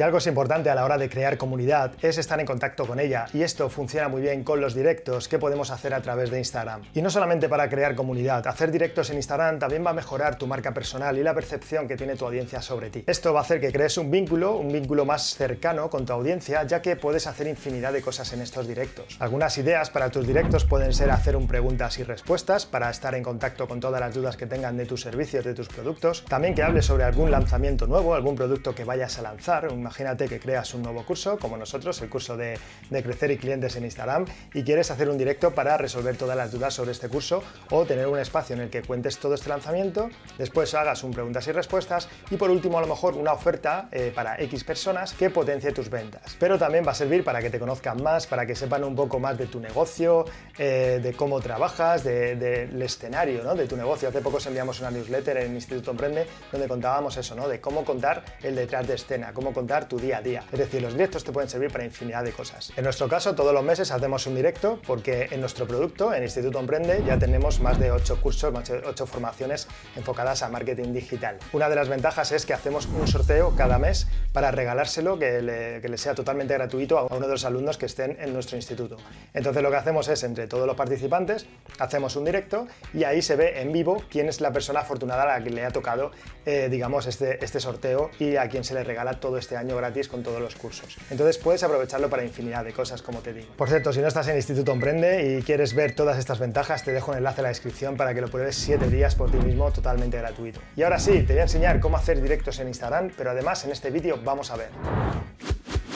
Si algo es importante a la hora de crear comunidad es estar en contacto con ella y esto funciona muy bien con los directos que podemos hacer a través de Instagram. Y no solamente para crear comunidad, hacer directos en Instagram también va a mejorar tu marca personal y la percepción que tiene tu audiencia sobre ti. Esto va a hacer que crees un vínculo, un vínculo más cercano con tu audiencia, ya que puedes hacer infinidad de cosas en estos directos. Algunas ideas para tus directos pueden ser hacer un preguntas y respuestas para estar en contacto con todas las dudas que tengan de tus servicios, de tus productos. También que hables sobre algún lanzamiento nuevo, algún producto que vayas a lanzar. Imagínate que creas un nuevo curso, como nosotros, el curso de, crecer y clientes en Instagram, y quieres hacer un directo para resolver todas las dudas sobre este curso o tener un espacio en el que cuentes todo este lanzamiento, después hagas un preguntas y respuestas y por último a lo mejor una oferta eh, para X personas que potencie tus ventas. Pero también va a servir para que te conozcan más, para que sepan un poco más de tu negocio, eh, de cómo trabajas, del escenario de tu negocio. Hace poco enviamos una newsletter en Instituto Emprende donde contábamos eso, ¿no? de cómo contar el detrás de escena, cómo contar tu día a día. Es decir, los directos te pueden servir para infinidad de cosas. En nuestro caso, todos los meses hacemos un directo porque en nuestro producto, en Instituto Emprende, ya tenemos más de 8 cursos, más de 8 formaciones enfocadas a marketing digital. Una de las ventajas es que hacemos un sorteo cada mes para regalárselo que le, que le sea totalmente gratuito a uno de los alumnos que estén en nuestro instituto. Entonces lo que hacemos es entre todos los participantes hacemos un directo y ahí se ve en vivo quién es la persona afortunada a la que le ha tocado, eh, digamos, este, este sorteo y a quien se le regala todo este año gratis con todos los cursos. Entonces puedes aprovecharlo para infinidad de cosas, como te digo. Por cierto, si no estás en Instituto Emprende y quieres ver todas estas ventajas, te dejo un enlace en la descripción para que lo pruebes 7 días por ti mismo totalmente gratuito. Y ahora sí, te voy a enseñar cómo hacer directos en Instagram, pero además en este vídeo vamos a ver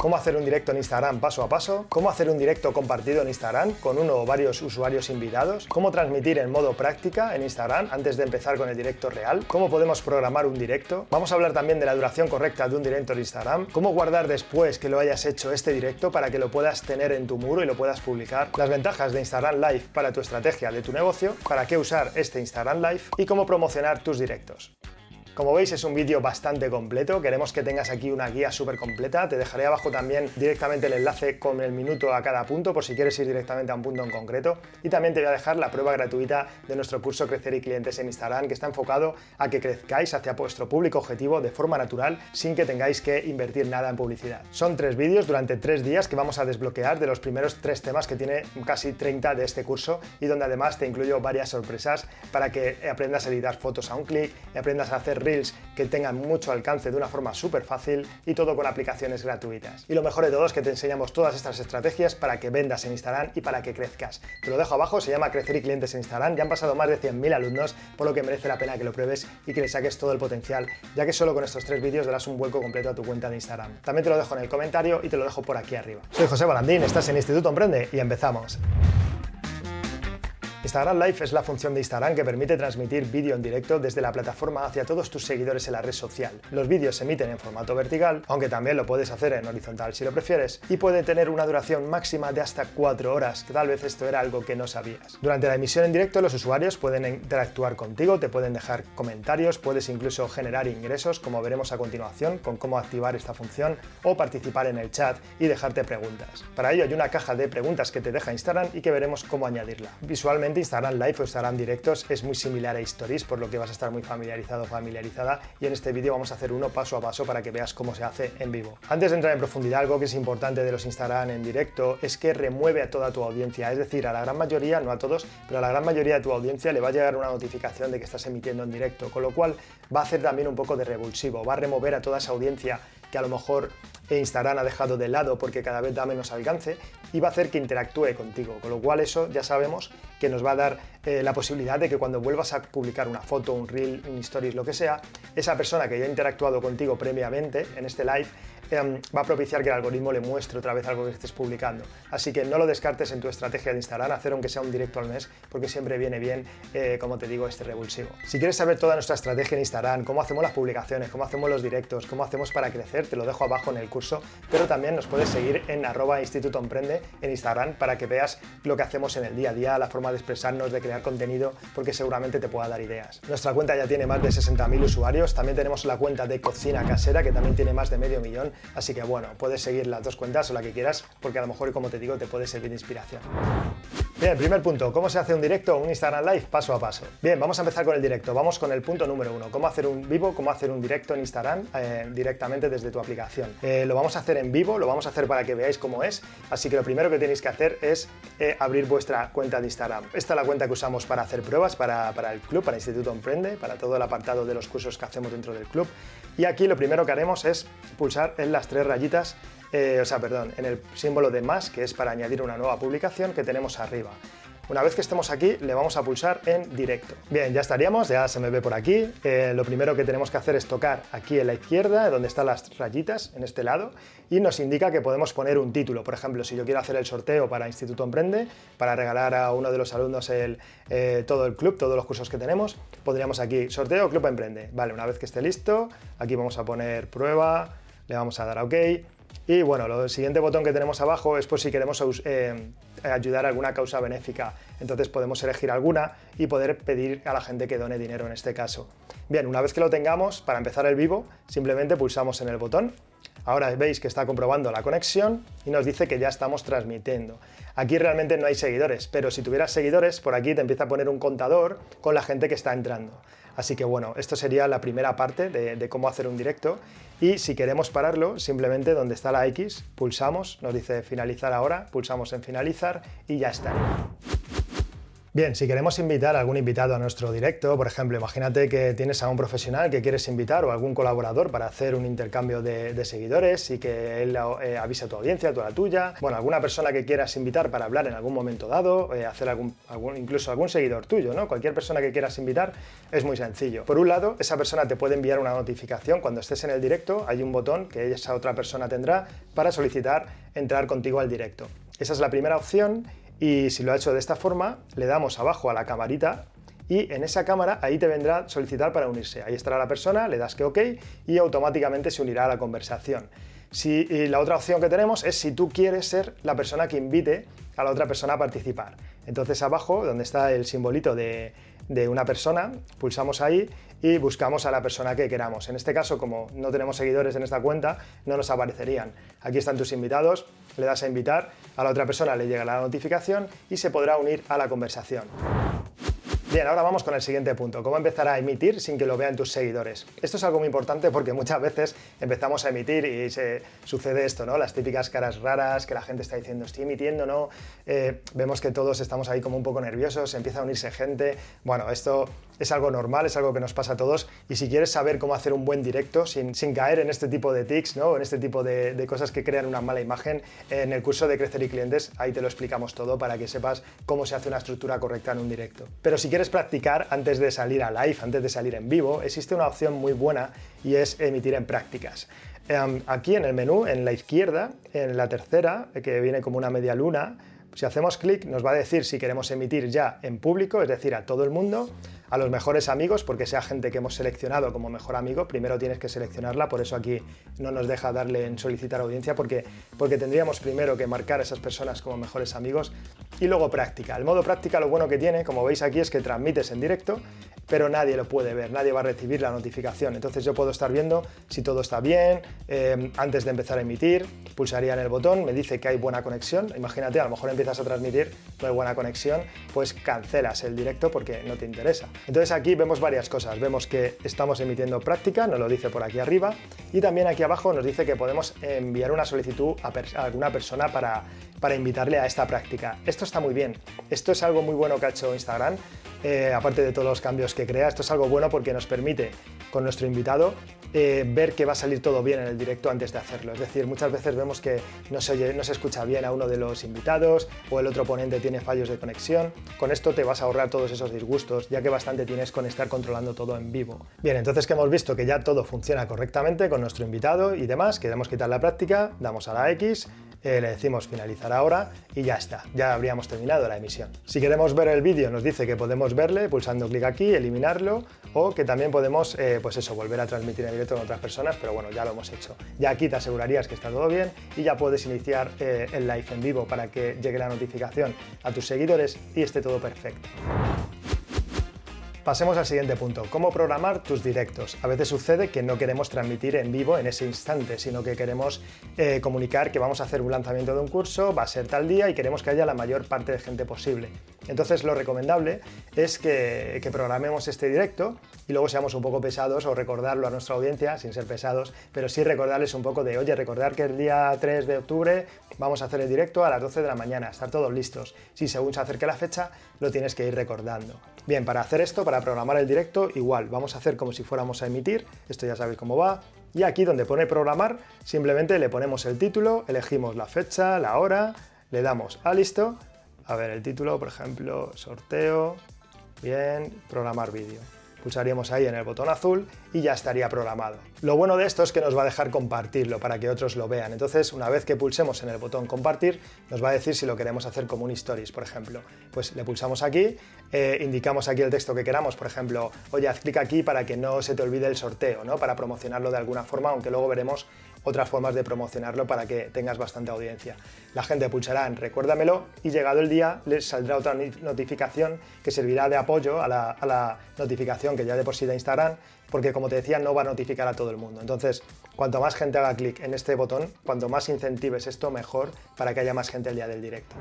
cómo hacer un directo en Instagram paso a paso, cómo hacer un directo compartido en Instagram con uno o varios usuarios invitados, cómo transmitir en modo práctica en Instagram antes de empezar con el directo real, cómo podemos programar un directo, vamos a hablar también de la duración correcta de un directo en Instagram, cómo guardar después que lo hayas hecho este directo para que lo puedas tener en tu muro y lo puedas publicar, las ventajas de Instagram Live para tu estrategia de tu negocio, para qué usar este Instagram Live y cómo promocionar tus directos. Como veis es un vídeo bastante completo, queremos que tengas aquí una guía súper completa, te dejaré abajo también directamente el enlace con el minuto a cada punto por si quieres ir directamente a un punto en concreto. Y también te voy a dejar la prueba gratuita de nuestro curso Crecer y Clientes en Instagram que está enfocado a que crezcáis hacia vuestro público objetivo de forma natural sin que tengáis que invertir nada en publicidad. Son tres vídeos durante tres días que vamos a desbloquear de los primeros tres temas que tiene casi 30 de este curso y donde además te incluyo varias sorpresas para que aprendas a editar fotos a un clic aprendas a hacer que tengan mucho alcance de una forma súper fácil y todo con aplicaciones gratuitas. Y lo mejor de todo es que te enseñamos todas estas estrategias para que vendas en Instagram y para que crezcas. Te lo dejo abajo, se llama Crecer y Clientes en Instagram. Ya han pasado más de 100.000 alumnos, por lo que merece la pena que lo pruebes y que le saques todo el potencial, ya que solo con estos tres vídeos darás un vuelco completo a tu cuenta de Instagram. También te lo dejo en el comentario y te lo dejo por aquí arriba. Soy José Balandín, estás en Instituto Emprende y empezamos. Instagram Live es la función de Instagram que permite transmitir vídeo en directo desde la plataforma hacia todos tus seguidores en la red social. Los vídeos se emiten en formato vertical, aunque también lo puedes hacer en horizontal si lo prefieres, y puede tener una duración máxima de hasta 4 horas, que tal vez esto era algo que no sabías. Durante la emisión en directo los usuarios pueden interactuar contigo, te pueden dejar comentarios, puedes incluso generar ingresos, como veremos a continuación con cómo activar esta función, o participar en el chat y dejarte preguntas. Para ello hay una caja de preguntas que te deja Instagram y que veremos cómo añadirla. Visualmente Instagram Live o Instagram Directos es muy similar a Stories, por lo que vas a estar muy familiarizado o familiarizada y en este vídeo vamos a hacer uno paso a paso para que veas cómo se hace en vivo. Antes de entrar en profundidad, algo que es importante de los Instagram en directo es que remueve a toda tu audiencia, es decir, a la gran mayoría, no a todos, pero a la gran mayoría de tu audiencia le va a llegar una notificación de que estás emitiendo en directo, con lo cual va a hacer también un poco de revulsivo, va a remover a toda esa audiencia que a lo mejor Instagram ha dejado de lado porque cada vez da menos alcance y va a hacer que interactúe contigo, con lo cual eso ya sabemos que nos va a dar eh, la posibilidad de que cuando vuelvas a publicar una foto, un reel, un stories, lo que sea, esa persona que ya ha interactuado contigo previamente en este live Em, va a propiciar que el algoritmo le muestre otra vez algo que estés publicando. Así que no lo descartes en tu estrategia de Instagram, hacer aunque sea un directo al mes, porque siempre viene bien, eh, como te digo, este revulsivo. Si quieres saber toda nuestra estrategia en Instagram, cómo hacemos las publicaciones, cómo hacemos los directos, cómo hacemos para crecer, te lo dejo abajo en el curso, pero también nos puedes seguir en arroba Instituto en Instagram para que veas lo que hacemos en el día a día, la forma de expresarnos, de crear contenido, porque seguramente te pueda dar ideas. Nuestra cuenta ya tiene más de 60.000 usuarios, también tenemos la cuenta de cocina casera que también tiene más de medio millón Así que bueno, puedes seguir las dos cuentas o la que quieras, porque a lo mejor, como te digo, te puede servir de inspiración. Bien, primer punto, ¿cómo se hace un directo o un Instagram Live paso a paso? Bien, vamos a empezar con el directo. Vamos con el punto número uno, cómo hacer un vivo, cómo hacer un directo en Instagram eh, directamente desde tu aplicación. Eh, lo vamos a hacer en vivo, lo vamos a hacer para que veáis cómo es, así que lo primero que tenéis que hacer es eh, abrir vuestra cuenta de Instagram. Esta es la cuenta que usamos para hacer pruebas para, para el club, para Instituto Emprende, para todo el apartado de los cursos que hacemos dentro del club. Y aquí lo primero que haremos es pulsar en las tres rayitas o sea, perdón, en el símbolo de más, que es para añadir una nueva publicación que tenemos arriba. Una vez que estemos aquí, le vamos a pulsar en directo. Bien, ya estaríamos, ya se me ve por aquí. Eh, lo primero que tenemos que hacer es tocar aquí en la izquierda, donde están las rayitas, en este lado, y nos indica que podemos poner un título. Por ejemplo, si yo quiero hacer el sorteo para Instituto Emprende, para regalar a uno de los alumnos eh, todo el club, todos los cursos que tenemos, podríamos aquí, sorteo Club Emprende. Vale, una vez que esté listo, aquí vamos a poner prueba, le vamos a dar a OK. Y bueno, el siguiente botón que tenemos abajo es por si queremos eh, ayudar a alguna causa benéfica. Entonces podemos elegir alguna y poder pedir a la gente que done dinero en este caso. Bien, una vez que lo tengamos, para empezar el vivo, simplemente pulsamos en el botón. Ahora veis que está comprobando la conexión y nos dice que ya estamos transmitiendo. Aquí realmente no hay seguidores, pero si tuvieras seguidores, por aquí te empieza a poner un contador con la gente que está entrando. Así que bueno, esto sería la primera parte de, cómo hacer un directo. Y si queremos pararlo, simplemente donde está la X, pulsamos, nos dice finalizar ahora, pulsamos en finalizar y ya está. Bien, si queremos invitar a algún invitado a nuestro directo, por ejemplo, imagínate que tienes a un profesional que quieres invitar o algún colaborador para hacer un intercambio de, seguidores y que él eh, avise a tu audiencia, tú a la tuya, bueno, alguna persona que quieras invitar para hablar en algún momento dado, eh, hacer algún, incluso algún seguidor tuyo, ¿no? Cualquier persona que quieras invitar es muy sencillo. Por un lado, esa persona te puede enviar una notificación cuando estés en el directo, hay un botón que esa otra persona tendrá para solicitar entrar contigo al directo. Esa es la primera opción y si lo ha hecho de esta forma, le damos abajo a la camarita y en esa cámara ahí te vendrá solicitar para unirse. Ahí estará la persona, le das que OK y automáticamente se unirá a la conversación. Si, y la otra opción que tenemos es si tú quieres ser la persona que invite a la otra persona a participar. Entonces abajo, donde está el simbolito de, de una persona, pulsamos ahí y buscamos a la persona que queramos. En este caso, como no tenemos seguidores en esta cuenta, no nos aparecerían. Aquí están tus invitados, le das a invitar, a la otra persona le llega la notificación y se podrá unir a la conversación. Bien, ahora vamos con el siguiente punto, cómo empezar a emitir sin que lo vean tus seguidores. Esto es algo muy importante porque muchas veces empezamos a emitir y se sucede esto, ¿no? Las típicas caras raras que la gente está diciendo, estoy emitiendo, ¿no? Eh, vemos que todos estamos ahí como un poco nerviosos, empieza a unirse gente. Bueno, esto es algo normal, es algo que nos pasa a todos y si quieres saber cómo hacer un buen directo sin, caer en este tipo de tics, ¿no? En este tipo de, de cosas que crean una mala imagen, en el curso de Crecer y Clientes ahí te lo explicamos todo para que sepas cómo se hace una estructura correcta en un directo. Pero si quieres quieres practicar antes de salir a live, antes de salir en vivo, existe una opción muy buena y es emitir en prácticas. Em, aquí en el menú, en la izquierda, en la tercera, que viene como una media luna, si hacemos clic nos va a decir si queremos emitir ya en público, es decir, a todo el mundo, a los mejores amigos, porque sea gente que hemos seleccionado como mejor amigo, primero tienes que seleccionarla, por eso aquí no nos deja darle en solicitar audiencia, porque, porque tendríamos primero que marcar a esas personas como mejores amigos y luego práctica. El modo práctica lo bueno que tiene, como veis aquí, es que transmites en directo, pero nadie lo puede ver, nadie va a recibir la notificación. Entonces yo puedo estar viendo si todo está bien, eh, antes de empezar a emitir, pulsaría en el botón, me dice que hay buena conexión, imagínate, a lo mejor empiezas a transmitir, no hay buena conexión, pues cancelas el directo porque no te interesa. Entonces aquí vemos varias cosas. Vemos que estamos emitiendo práctica, nos lo dice por aquí arriba, y también aquí abajo nos dice que podemos enviar una solicitud a, alguna persona para, para invitarle a esta práctica. Esto está muy bien. Esto es algo muy bueno que ha hecho Instagram, eh, aparte de todos los cambios que crea. Esto es algo bueno porque nos permite con nuestro invitado eh, ver que va a salir todo bien en el directo antes de hacerlo. Es decir, muchas veces vemos que no se, no se escucha bien a uno de los invitados o el otro ponente tiene fallos de conexión. Con esto te vas a ahorrar todos esos disgustos, ya que bastante tienes con estar controlando todo en vivo. Bien, entonces que hemos visto que ya todo funciona correctamente con nuestro invitado y demás, queremos quitar la práctica, damos a la X eh, le decimos finalizar ahora y ya está, ya habríamos terminado la emisión. Si queremos ver el vídeo nos dice que podemos verle pulsando clic aquí, eliminarlo o que también podemos, eh, pues eso, volver a transmitir en directo con otras personas, pero bueno, ya lo hemos hecho. Ya aquí te asegurarías que está todo bien y ya puedes iniciar eh, el live en vivo para que llegue la notificación a tus seguidores y esté todo perfecto. Pasemos al siguiente punto, cómo programar tus directos. A veces sucede que no queremos transmitir en vivo en ese instante, sino que queremos eh, comunicar que vamos a hacer un lanzamiento de un curso, va a ser tal día y queremos que haya la mayor parte de gente posible. Entonces lo recomendable es que, programemos este directo y luego seamos un poco pesados o recordarlo a nuestra audiencia, sin ser pesados, pero sí recordarles un poco de, oye, recordar que el día 3 de octubre vamos a hacer el directo a las 12 de la mañana, estar todos listos. Si según se acerque la fecha, lo tienes que ir recordando. Bien, para hacer esto, para programar el directo, igual, vamos a hacer como si fuéramos a emitir, esto ya sabéis cómo va, y aquí donde pone programar, simplemente le ponemos el título, elegimos la fecha, la hora, le damos a listo, a ver el título, por ejemplo, sorteo, bien, programar vídeo. Pulsaríamos ahí en el botón azul y ya estaría programado. Lo bueno de esto es que nos va a dejar compartirlo para que otros lo vean. Entonces, una vez que pulsemos en el botón compartir, nos va a decir si lo queremos hacer como un stories, por ejemplo. Pues le pulsamos aquí, eh, indicamos aquí el texto que queramos, por ejemplo, oye, haz clic aquí para que no se te olvide el sorteo, ¿no? Para promocionarlo de alguna forma, aunque luego veremos otras formas de promocionarlo para que tengas bastante audiencia. La gente pulsará en recuérdamelo y llegado el día les saldrá otra notificación que servirá de apoyo a la, notificación que ya de por sí de Instagram, porque como te decía no va a notificar a todo el mundo. Entonces, cuanto más gente haga clic en este botón, cuanto más incentives esto, mejor para que haya más gente el día del directo.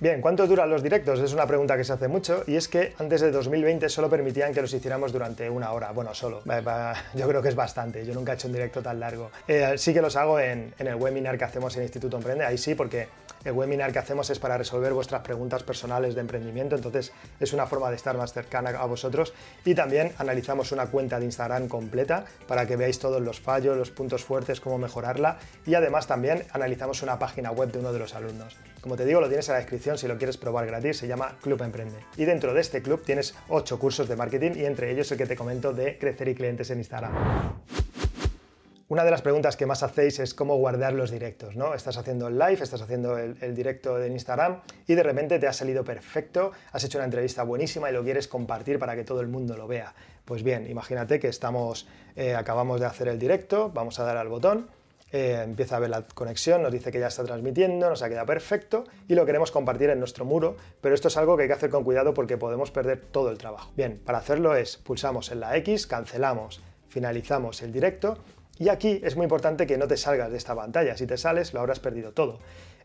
Bien, ¿cuánto duran los directos? Es una pregunta que se hace mucho y es que antes de 2020 solo permitían que los hiciéramos durante una hora. Bueno, solo. Yo creo que es bastante. Yo nunca he hecho un directo tan largo. Eh, sí que los hago en, el webinar que hacemos en Instituto Emprende. Ahí sí, porque el webinar que hacemos es para resolver vuestras preguntas personales de emprendimiento. Entonces es una forma de estar más cercana a vosotros. Y también analizamos una cuenta de Instagram completa para que veáis todos los fallos, los puntos fuertes, cómo mejorarla. Y además también analizamos una página web de uno de los alumnos. Como te digo, lo tienes en la descripción si lo quieres probar gratis, se llama Club Emprende. Y dentro de este club tienes 8 cursos de marketing y entre ellos el que te comento de crecer y clientes en Instagram. Una de las preguntas que más hacéis es cómo guardar los directos, ¿no? Estás haciendo el live, estás haciendo el, directo en Instagram y de repente te ha salido perfecto, has hecho una entrevista buenísima y lo quieres compartir para que todo el mundo lo vea. Pues bien, imagínate que estamos, eh, acabamos de hacer el directo, vamos a dar al botón eh, empieza a ver la conexión, nos dice que ya está transmitiendo, nos ha quedado perfecto y lo queremos compartir en nuestro muro, pero esto es algo que hay que hacer con cuidado porque podemos perder todo el trabajo. Bien, para hacerlo es pulsamos en la X, cancelamos, finalizamos el directo y aquí es muy importante que no te salgas de esta pantalla, si te sales lo habrás perdido todo.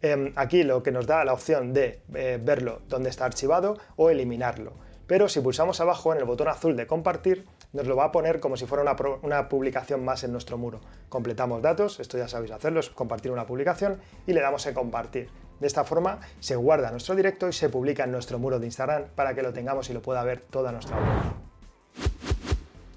Em, aquí lo que nos da la opción de eh, verlo donde está archivado o eliminarlo. Pero si pulsamos abajo en el botón azul de compartir, nos lo va a poner como si fuera una, publicación más en nuestro muro. Completamos datos, esto ya sabéis hacerlo, es compartir una publicación y le damos en compartir. De esta forma se guarda nuestro directo y se publica en nuestro muro de Instagram para que lo tengamos y lo pueda ver toda nuestra audiencia.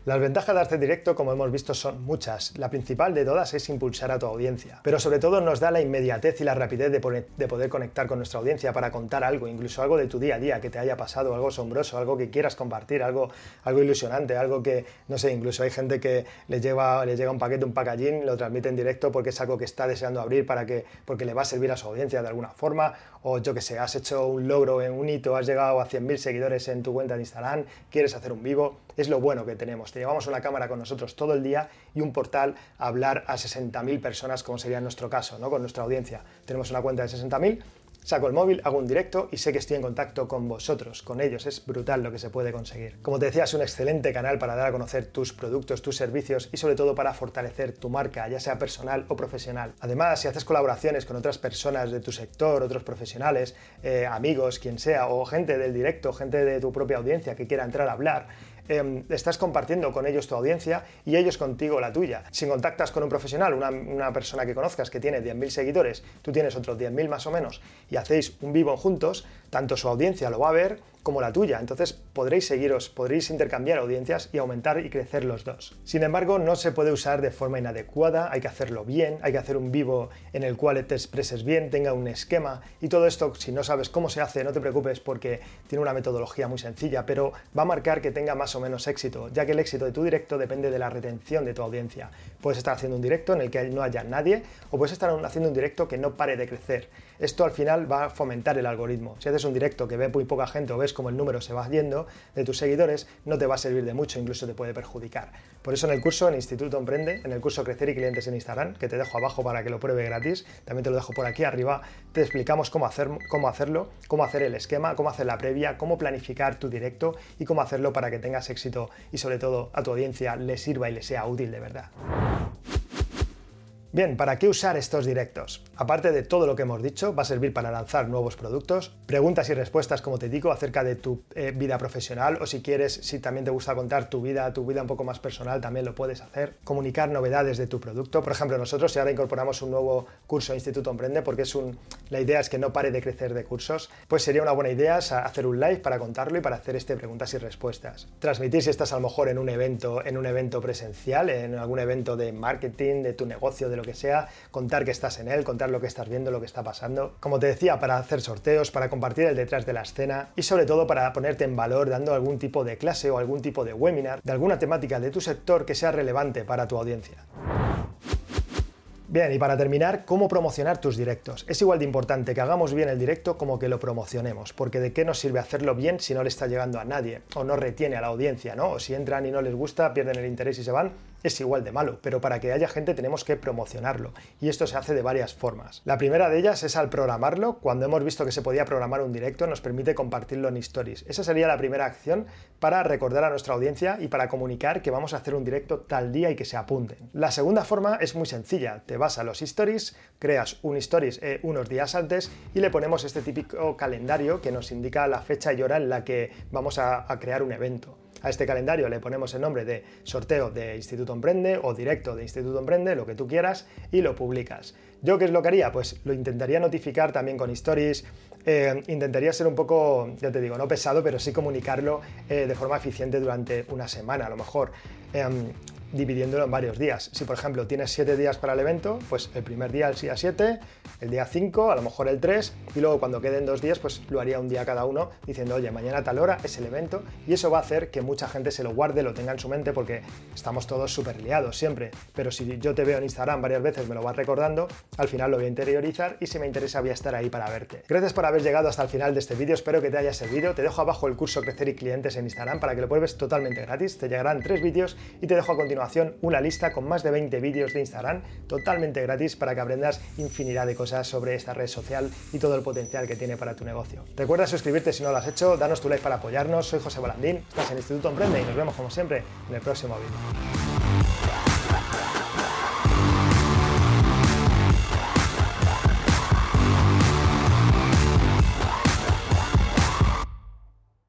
Las ventajas de hacer directo, como hemos visto, son muchas. La principal de todas es impulsar a tu audiencia, pero sobre todo nos da la inmediatez y la rapidez de, poder conectar con nuestra audiencia para contar algo, incluso algo de tu día a día que te haya pasado, algo asombroso, algo que quieras compartir, algo, algo ilusionante, algo que, no sé, incluso hay gente que le, lleva, le llega un paquete, un packaging, lo transmite en directo porque es algo que está deseando abrir para que, porque le va a servir a su audiencia de alguna forma, o yo que sé, has hecho un logro en un hito, has llegado a 100.000 seguidores en tu cuenta de Instagram, quieres hacer un vivo, es lo bueno que tenemos. Te llevamos una cámara con nosotros todo el día y un portal a hablar a 60.000 personas, como sería en nuestro caso, ¿no? con nuestra audiencia. Tenemos una cuenta de 60.000 Saco el móvil, hago un directo y sé que estoy en contacto con vosotros, con ellos. Es brutal lo que se puede conseguir. Como te decía, es un excelente canal para dar a conocer tus productos, tus servicios y sobre todo para fortalecer tu marca, ya sea personal o profesional. Además, si haces colaboraciones con otras personas de tu sector, otros profesionales, eh, amigos, quien sea, o gente del directo, gente de tu propia audiencia que quiera entrar a hablar, Em, estás compartiendo con ellos tu audiencia y ellos contigo la tuya. Si contactas con un profesional, una, persona que conozcas que tiene 10.000 seguidores, tú tienes otros 10.000 más o menos, y hacéis un vivo juntos, tanto su audiencia lo va a ver como la tuya. Entonces podréis seguiros, podréis intercambiar audiencias y aumentar y crecer los dos. Sin embargo, no se puede usar de forma inadecuada, hay que hacerlo bien, hay que hacer un vivo en el cual te expreses bien, tenga un esquema y todo esto, si no sabes cómo se hace, no te preocupes porque tiene una metodología muy sencilla, pero va a marcar que tenga más o menos éxito, ya que el éxito de tu directo depende de la retención de tu audiencia. Puedes estar haciendo un directo en el que no haya nadie o puedes estar haciendo un directo que no pare de crecer. Esto al final va a fomentar el algoritmo. Si haces un directo que ve muy poca gente o ves como el número se va yendo de tus seguidores, no te va a servir de mucho, incluso te puede perjudicar. Por eso en el curso, en Instituto Emprende, en el curso Crecer y Clientes en Instagram, que te dejo abajo para que lo pruebe gratis, también te lo dejo por aquí arriba, te explicamos cómo, hacer, cómo hacerlo, cómo hacer el esquema, cómo hacer la previa, cómo planificar tu directo y cómo hacerlo para que tengas éxito y sobre todo a tu audiencia le sirva y le sea útil de verdad. Bien, ¿para qué usar estos directos? Aparte de todo lo que hemos dicho, va a servir para lanzar nuevos productos, preguntas y respuestas, como te digo, acerca de tu eh, vida profesional o si quieres, si también te gusta contar tu vida, tu vida un poco más personal, también lo puedes hacer. Comunicar novedades de tu producto. Por ejemplo, nosotros si ahora incorporamos un nuevo curso Instituto Emprende, porque es un, la idea es que no pare de crecer de cursos, pues sería una buena idea hacer un live para contarlo y para hacer este preguntas y respuestas. Transmitir si estás a lo mejor en un evento, en un evento presencial, en algún evento de marketing, de tu negocio, de lo que sea, contar que estás en él, contar lo que estás viendo, lo que está pasando. Como te decía, para hacer sorteos, para compartir el detrás de la escena y sobre todo para ponerte en valor dando algún tipo de clase o algún tipo de webinar de alguna temática de tu sector que sea relevante para tu audiencia. Bien, y para terminar, ¿cómo promocionar tus directos? Es igual de importante que hagamos bien el directo como que lo promocionemos, porque de qué nos sirve hacerlo bien si no le está llegando a nadie, o no retiene a la audiencia, ¿no? O si entran y no les gusta, pierden el interés y se van, es igual de malo, pero para que haya gente tenemos que promocionarlo y esto se hace de varias formas. La primera de ellas es al programarlo, cuando hemos visto que se podía programar un directo nos permite compartirlo en stories. Esa sería la primera acción para recordar a nuestra audiencia y para comunicar que vamos a hacer un directo tal día y que se apunten. La segunda forma es muy sencilla, te vas a los stories, creas un stories eh, unos días antes y le ponemos este típico calendario que nos indica la fecha y hora en la que vamos a crear un evento. A este calendario le ponemos el nombre de sorteo de Instituto Emprende o directo de Instituto Emprende, lo que tú quieras, y lo publicas. ¿Yo qué es lo que haría? Pues lo intentaría notificar también con stories, eh, intentaría ser un poco, ya te digo, no pesado, pero sí comunicarlo eh, de forma eficiente durante una semana a lo mejor. Em, dividiéndolo en varios días. Si por ejemplo tienes 7 días para el evento, pues el primer día el día 7, el día 5, a lo mejor el 3 y luego cuando queden dos días pues lo haría un día cada uno diciendo oye mañana a tal hora es el evento y eso va a hacer que mucha gente se lo guarde, lo tenga en su mente porque estamos todos súper liados siempre. Pero si yo te veo en Instagram varias veces me lo vas recordando, al final lo voy a interiorizar y si me interesa voy a estar ahí para verte. Gracias por haber llegado hasta el final de este vídeo, espero que te haya servido. Te dejo abajo el curso Crecer y Clientes en Instagram para que lo pruebes totalmente gratis. Te llegarán tres vídeos y te dejo a continuación una lista con más de 20 vídeos de Instagram totalmente gratis para que aprendas infinidad de cosas sobre esta red social y todo el potencial que tiene para tu negocio. Recuerda suscribirte si no lo has hecho, danos tu like para apoyarnos. Soy José Bolandín, estás en Instituto Emprende y nos vemos como siempre en el próximo vídeo.